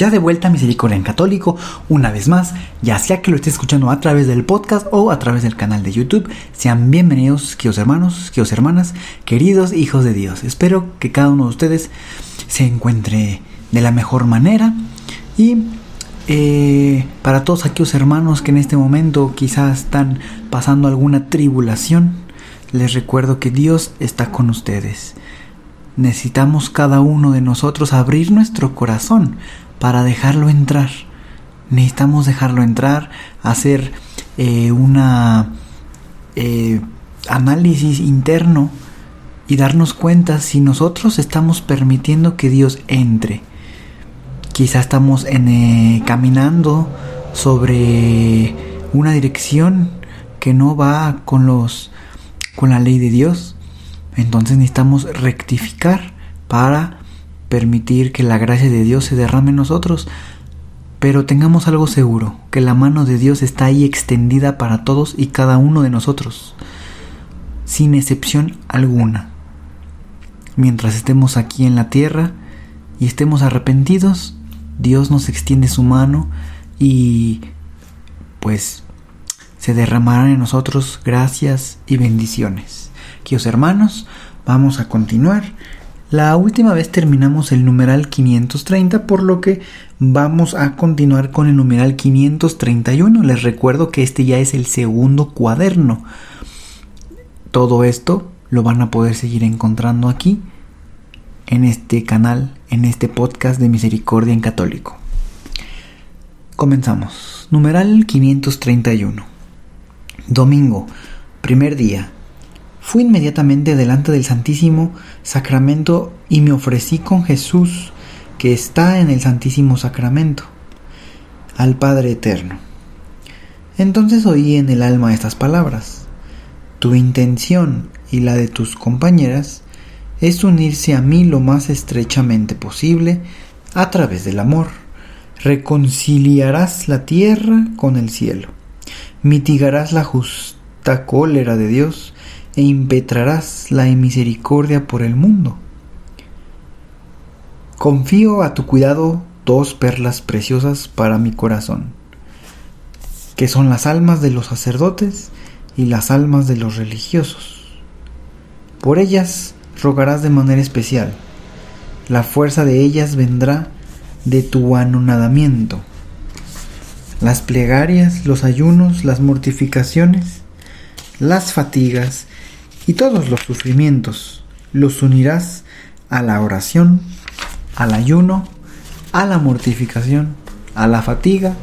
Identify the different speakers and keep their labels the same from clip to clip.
Speaker 1: Ya de vuelta a Misericordia en Católico, una vez más, ya sea que lo esté escuchando a través del podcast o a través del canal de YouTube, sean bienvenidos, queridos hermanos, queridos hermanas, queridos hijos de Dios. Espero que cada uno de ustedes se encuentre de la mejor manera y eh, para todos aquellos hermanos que en este momento quizás están pasando alguna tribulación, les recuerdo que Dios está con ustedes. Necesitamos cada uno de nosotros abrir nuestro corazón para dejarlo entrar. Necesitamos dejarlo entrar, hacer eh, una eh, análisis interno y darnos cuenta si nosotros estamos permitiendo que Dios entre. Quizá estamos en, eh, caminando sobre una dirección que no va con los con la ley de Dios. Entonces necesitamos rectificar para permitir que la gracia de Dios se derrame en nosotros, pero tengamos algo seguro, que la mano de Dios está ahí extendida para todos y cada uno de nosotros, sin excepción alguna. Mientras estemos aquí en la tierra y estemos arrepentidos, Dios nos extiende su mano y pues se derramarán en nosotros gracias y bendiciones. Queridos hermanos, vamos a continuar la última vez terminamos el numeral 530, por lo que vamos a continuar con el numeral 531. Les recuerdo que este ya es el segundo cuaderno. Todo esto lo van a poder seguir encontrando aquí, en este canal, en este podcast de Misericordia en Católico. Comenzamos. Numeral 531. Domingo, primer día, Fui inmediatamente delante del Santísimo Sacramento y me ofrecí con Jesús, que está en el Santísimo Sacramento, al Padre Eterno. Entonces oí en el alma estas palabras. Tu intención y la de tus compañeras es unirse a mí lo más estrechamente posible a través del amor. Reconciliarás la tierra con el cielo. Mitigarás la justa cólera de Dios e impetrarás la misericordia por el mundo. Confío a tu cuidado dos perlas preciosas para mi corazón, que son las almas de los sacerdotes y las almas de los religiosos. Por ellas rogarás de manera especial. La fuerza de ellas vendrá de tu anonadamiento. Las plegarias, los ayunos, las mortificaciones, las fatigas y todos los sufrimientos los unirás a la oración, al ayuno, a la mortificación, a la fatiga,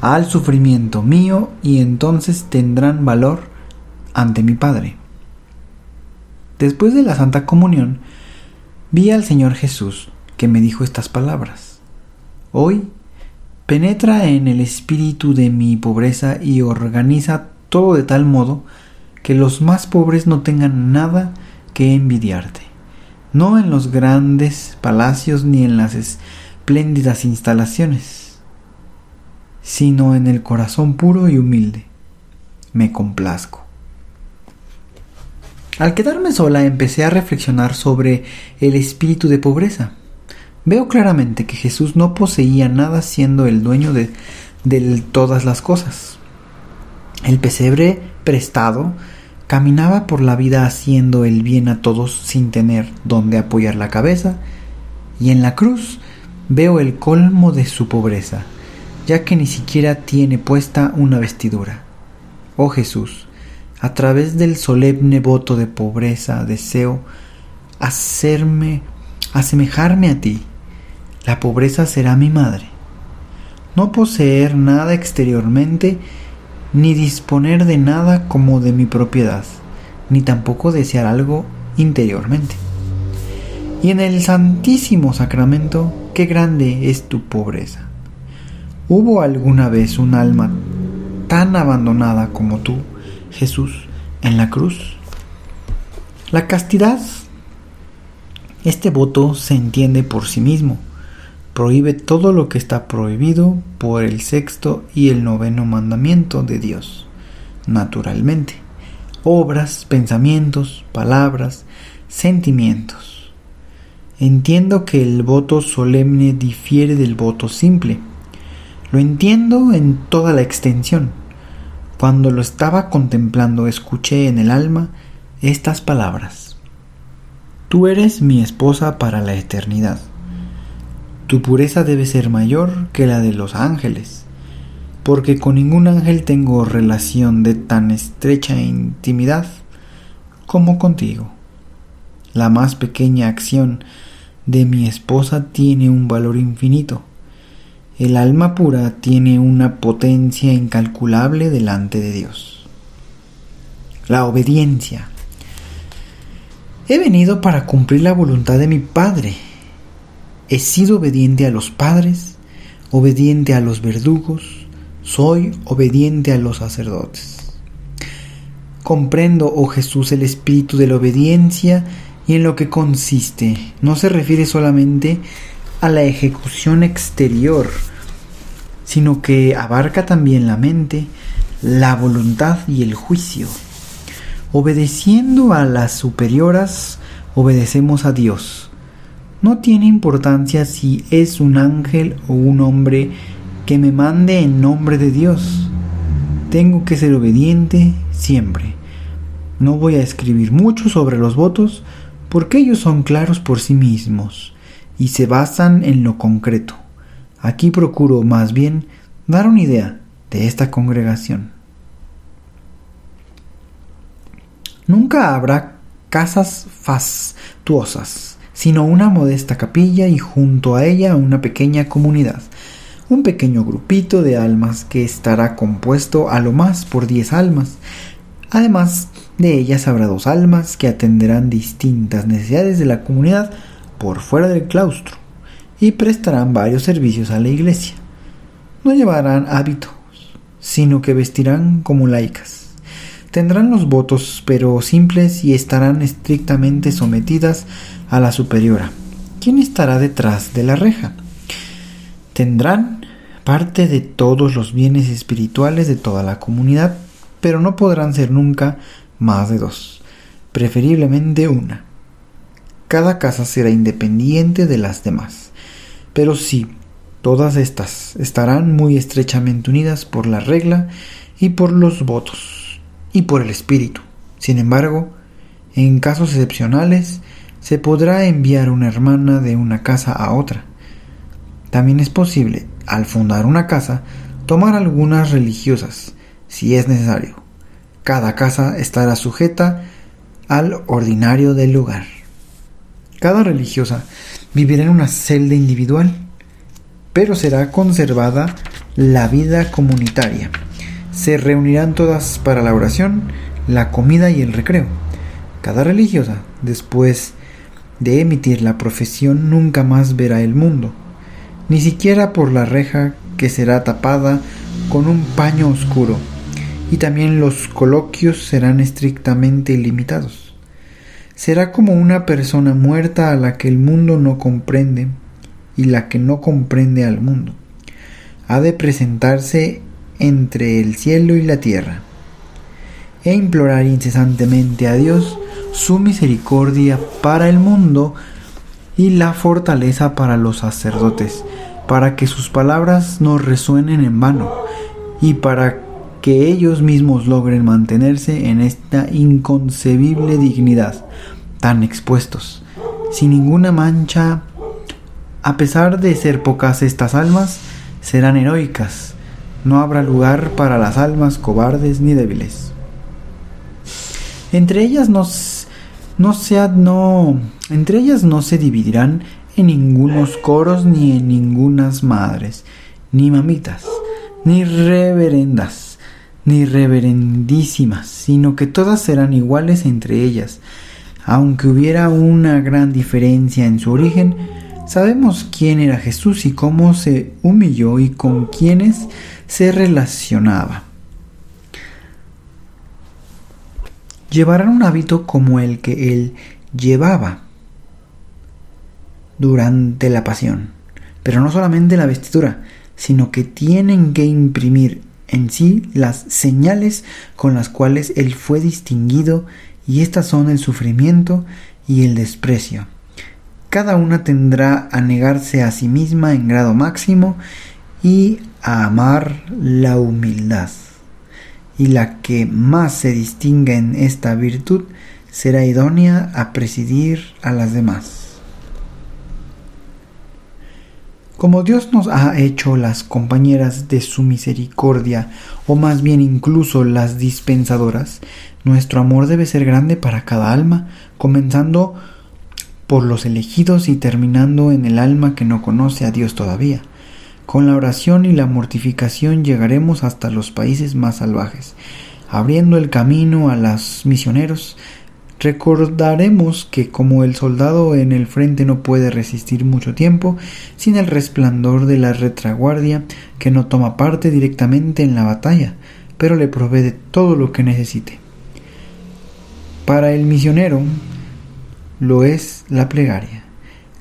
Speaker 1: al sufrimiento mío y entonces tendrán valor ante mi Padre. Después de la Santa Comunión, vi al Señor Jesús que me dijo estas palabras. Hoy penetra en el espíritu de mi pobreza y organiza todo de tal modo que los más pobres no tengan nada que envidiarte, no en los grandes palacios ni en las espléndidas instalaciones, sino en el corazón puro y humilde. Me complazco. Al quedarme sola empecé a reflexionar sobre el espíritu de pobreza. Veo claramente que Jesús no poseía nada siendo el dueño de, de todas las cosas. El pesebre prestado Caminaba por la vida haciendo el bien a todos sin tener donde apoyar la cabeza, y en la cruz veo el colmo de su pobreza, ya que ni siquiera tiene puesta una vestidura. Oh Jesús, a través del solemne voto de pobreza deseo hacerme, asemejarme a ti. La pobreza será mi madre. No poseer nada exteriormente ni disponer de nada como de mi propiedad, ni tampoco desear algo interiormente. y en el Santísimo Sacramento, qué grande es tu pobreza. ¿Hubo alguna vez un alma tan abandonada como tú, Jesús, en la cruz? La castidad, este voto se entiende por sí mismo. Prohíbe todo lo que está prohibido por el sexto y el noveno mandamiento de Dios, naturalmente. Obras, pensamientos, palabras, sentimientos Entiendo que el voto solemne difiere del voto simple. Lo entiendo en toda la extensión. Cuando lo estaba contemplando escuché en el alma estas palabras. Tú eres mi esposa para la eternidad. Tu pureza debe ser mayor que la de los ángeles, porque con ningún ángel tengo relación de tan estrecha intimidad como contigo. La más pequeña acción de mi esposa tiene un valor infinito. El alma pura tiene una potencia incalculable delante de Dios. La obediencia. He venido para cumplir la voluntad de mi Padre. He sido obediente a los padres, obediente a los verdugos, soy obediente a los sacerdotes. Comprendo, oh Jesús, el espíritu de la obediencia y en lo que consiste. No se refiere solamente a la ejecución exterior, sino que abarca también la mente, la voluntad y el juicio. Obedeciendo a las superioras, obedecemos a Dios. No tiene importancia si es un ángel o un hombre que me mande en nombre de Dios. Tengo que ser obediente siempre. No voy a escribir mucho sobre los votos, porque ellos son claros por sí mismos y se basan en lo concreto. Aquí procuro más bien dar una idea de esta congregación. Nunca habrá casas fastuosas, sino una modesta capilla y junto a ella una pequeña comunidad, un pequeño grupito de almas que estará compuesto a lo más por diez almas. Además, de ellas habrá dos almas que atenderán distintas necesidades de la comunidad por fuera del claustro y prestarán varios servicios a la iglesia. No llevarán hábitos, sino que vestirán como laicas. Tendrán los votos pero simples y estarán estrictamente sometidas a la superiora. ¿Quién estará detrás de la reja? Tendrán parte de todos los bienes espirituales de toda la comunidad, pero no podrán ser nunca más de dos, preferiblemente una. Cada casa será independiente de las demás, pero sí, todas estas estarán muy estrechamente unidas por la regla y por los votos y por el espíritu. Sin embargo, en casos excepcionales, se podrá enviar una hermana de una casa a otra. También es posible, al fundar una casa, tomar algunas religiosas, si es necesario. Cada casa estará sujeta al ordinario del lugar. Cada religiosa vivirá en una celda individual, pero será conservada la vida comunitaria. Se reunirán todas para la oración, la comida y el recreo. Cada religiosa, después de emitir la profesión, nunca más verá el mundo, ni siquiera por la reja que será tapada con un paño oscuro y también los coloquios serán estrictamente limitados. Será como una persona muerta a la que el mundo no comprende y la que no comprende al mundo. Ha de presentarse entre el cielo y la tierra e implorar incesantemente a Dios su misericordia para el mundo y la fortaleza para los sacerdotes, para que sus palabras no resuenen en vano y para que ellos mismos logren mantenerse en esta inconcebible dignidad, tan expuestos, sin ninguna mancha, a pesar de ser pocas estas almas, serán heroicas, no habrá lugar para las almas cobardes ni débiles. Entre ellas no, no, sea, no, entre ellas no se dividirán en ningunos coros ni en ningunas madres, ni mamitas, ni reverendas ni reverendísimas, sino que todas serán iguales entre ellas, Aunque hubiera una gran diferencia en su origen, sabemos quién era Jesús y cómo se humilló y con quiénes se relacionaba. Llevarán un hábito como el que él llevaba durante la pasión, pero no solamente la vestidura, sino que tienen que imprimir en sí las señales con las cuales él fue distinguido y estas son el sufrimiento y el desprecio. Cada una tendrá a negarse a sí misma en grado máximo y a amar la humildad. Y la que más se distinga en esta virtud será idónea a presidir a las demás. Como Dios nos ha hecho las compañeras de su misericordia, o más bien incluso las dispensadoras, nuestro amor debe ser grande para cada alma, comenzando por los elegidos y terminando en el alma que no conoce a Dios todavía. Con la oración y la mortificación llegaremos hasta los países más salvajes, abriendo el camino a los misioneros. Recordaremos que como el soldado en el frente no puede resistir mucho tiempo sin el resplandor de la retraguardia que no toma parte directamente en la batalla, pero le provee de todo lo que necesite. Para el misionero lo es la plegaria.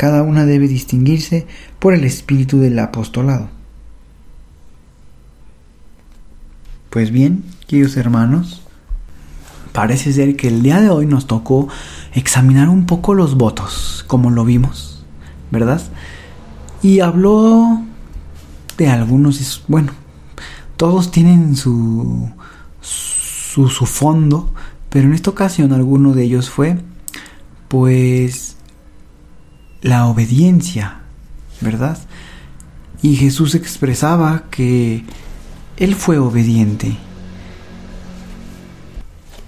Speaker 1: Cada una debe distinguirse por el espíritu del apostolado. Pues bien, queridos hermanos, parece ser que el día de hoy nos tocó examinar un poco los votos, como lo vimos, ¿verdad? Y habló de algunos, bueno, todos tienen su, su, su fondo, pero en esta ocasión alguno de ellos fue, pues, la obediencia, ¿verdad? Y Jesús expresaba que Él fue obediente.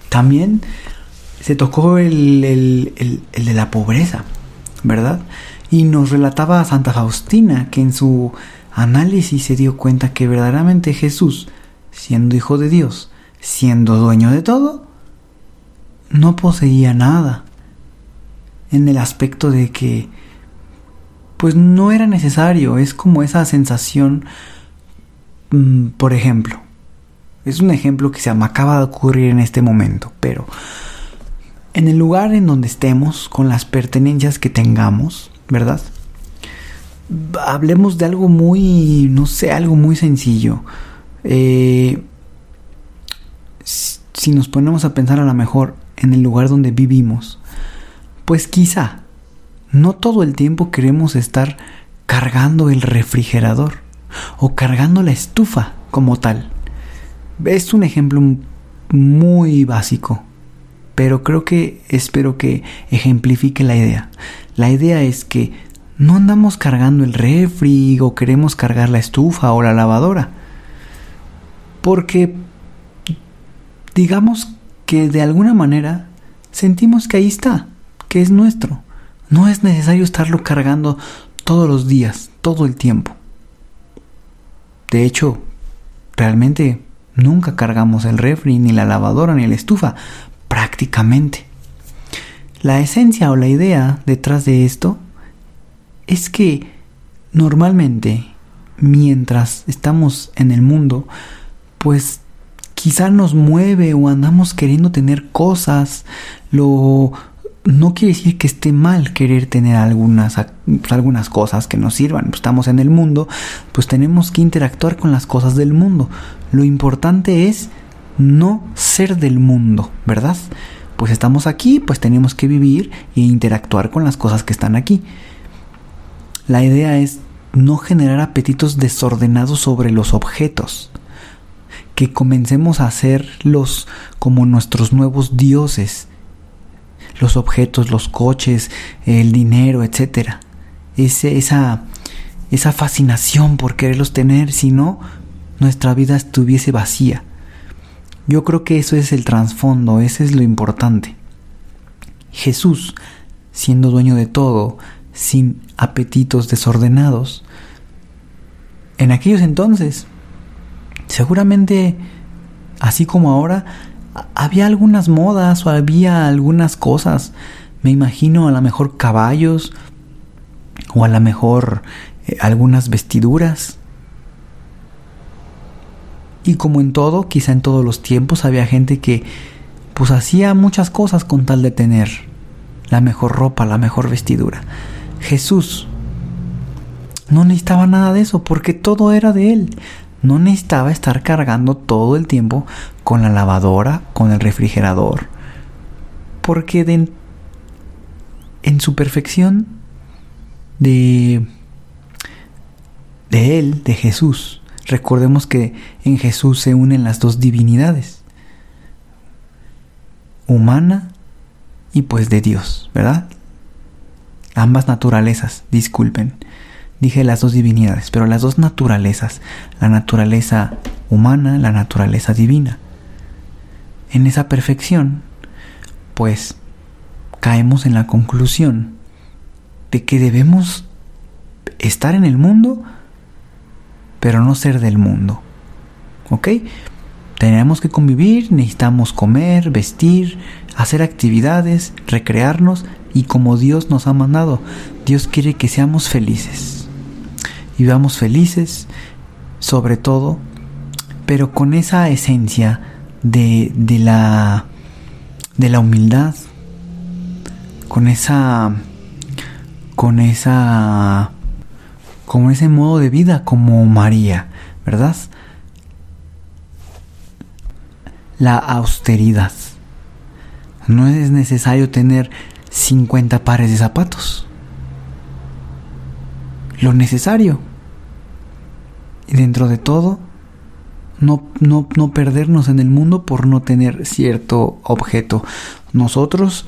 Speaker 1: También se tocó el, el, el, de la pobreza, ¿verdad? Y nos relataba a Santa Faustina que en su análisis se dio cuenta que verdaderamente Jesús, siendo hijo de Dios, siendo dueño de todo, no poseía nada en el aspecto de que pues no era necesario, es como esa sensación, mm, por ejemplo, es un ejemplo que se me acaba de ocurrir en este momento, pero en el lugar en donde estemos, con las pertenencias que tengamos, ¿verdad? Hablemos de algo muy, no sé, algo muy sencillo. Eh, si nos ponemos a pensar a lo mejor en el lugar donde vivimos, pues quizá no todo el tiempo queremos estar cargando el refrigerador o cargando la estufa como tal. Es un ejemplo muy básico, pero creo que espero que ejemplifique la idea. La idea es que no andamos cargando el refri o queremos cargar la estufa o la lavadora. Porque digamos que de alguna manera sentimos que ahí está, que es nuestro. No es necesario estarlo cargando todos los días, todo el tiempo. De hecho, realmente nunca cargamos el refri, ni la lavadora, ni la estufa, prácticamente. La esencia o la idea detrás de esto es que normalmente, mientras estamos en el mundo, pues quizá nos mueve o andamos queriendo tener cosas, lo no quiere decir que esté mal querer tener algunas, algunas cosas que nos sirvan. Estamos en el mundo, pues tenemos que interactuar con las cosas del mundo. Lo importante es no ser del mundo, ¿verdad? Pues estamos aquí, pues tenemos que vivir e interactuar con las cosas que están aquí. La idea es no generar apetitos desordenados sobre los objetos. Que comencemos a hacerlos como nuestros nuevos dioses los objetos, los coches, el dinero, etc. Esa, esa fascinación por quererlos tener, si no, nuestra vida estuviese vacía. Yo creo que eso es el trasfondo, ese es lo importante. Jesús, siendo dueño de todo, sin apetitos desordenados, en aquellos entonces, seguramente, así como ahora, había algunas modas o había algunas cosas me imagino a lo mejor caballos o a lo mejor eh, algunas vestiduras. Y como en todo, quizá en todos los tiempos había gente que pues hacía muchas cosas con tal de tener la mejor ropa, la mejor vestidura. Jesús no necesitaba nada de eso porque todo era de él. No necesitaba estar cargando todo el tiempo con la lavadora, con el refrigerador. Porque en su perfección de, de Él, de Jesús, recordemos que en Jesús se unen las dos divinidades, humana y pues de Dios, ¿verdad? Ambas naturalezas, disculpen. Dije las dos divinidades, pero las dos naturalezas, la naturaleza humana, la naturaleza divina. En esa perfección, pues caemos en la conclusión de que debemos estar en el mundo, pero no ser del mundo. ¿Ok? Tenemos que convivir, necesitamos comer, vestir, hacer actividades, recrearnos y como Dios nos ha mandado, Dios quiere que seamos felices vivamos felices, sobre todo, pero con esa esencia de, de, la, de la humildad, con esa, con esa, con ese modo de vida como María, ¿verdad? La austeridad. No es necesario tener 50 pares de zapatos lo necesario. Y dentro de todo, no, no, no perdernos en el mundo por no tener cierto objeto. Nosotros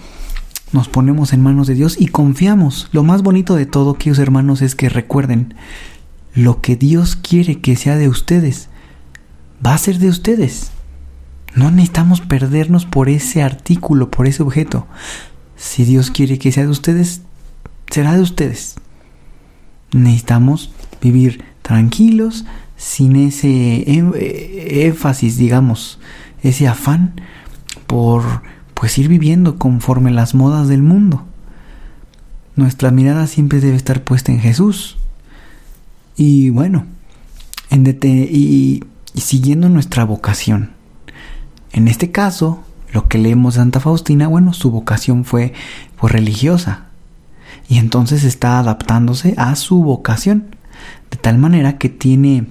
Speaker 1: nos ponemos en manos de Dios y confiamos. Lo más bonito de todo, queridos hermanos, es que recuerden, lo que Dios quiere que sea de ustedes, va a ser de ustedes. No necesitamos perdernos por ese artículo, por ese objeto. Si Dios quiere que sea de ustedes, será de ustedes necesitamos vivir tranquilos, sin ese énfasis, digamos, ese afán por pues ir viviendo conforme las modas del mundo. Nuestra mirada siempre debe estar puesta en Jesús. Y bueno, en y, y siguiendo nuestra vocación. En este caso, lo que leemos de Santa Faustina, bueno, su vocación fue pues religiosa, y entonces está adaptándose a su vocación, de tal manera que tiene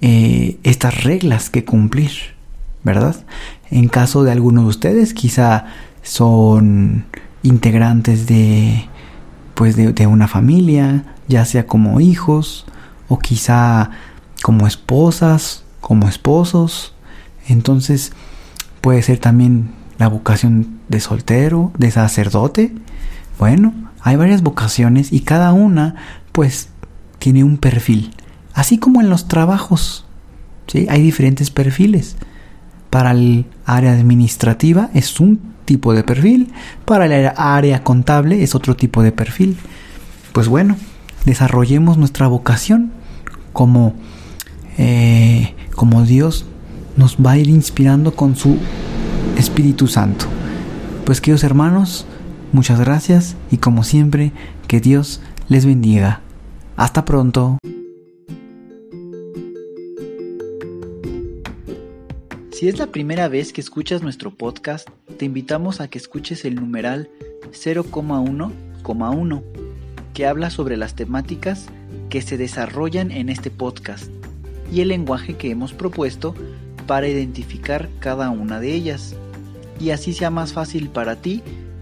Speaker 1: eh, estas reglas que cumplir, ¿verdad? En caso de alguno de ustedes, quizá son integrantes de, pues de, de una familia, ya sea como hijos o quizá como esposas, como esposos. Entonces puede ser también la vocación de soltero, de sacerdote. Bueno, hay varias vocaciones y cada una pues tiene un perfil. Así como en los trabajos, ¿sí? Hay diferentes perfiles. Para el área administrativa es un tipo de perfil, para el área contable es otro tipo de perfil. Pues bueno, desarrollemos nuestra vocación como, eh, como Dios nos va a ir inspirando con su Espíritu Santo. Pues queridos hermanos, Muchas gracias y como siempre, que Dios les bendiga. Hasta pronto. Si es la primera vez que escuchas nuestro podcast, te invitamos a que escuches el numeral 0,1,1, que habla sobre las temáticas que se desarrollan en este podcast y el lenguaje que hemos propuesto para identificar cada una de ellas, y así sea más fácil para ti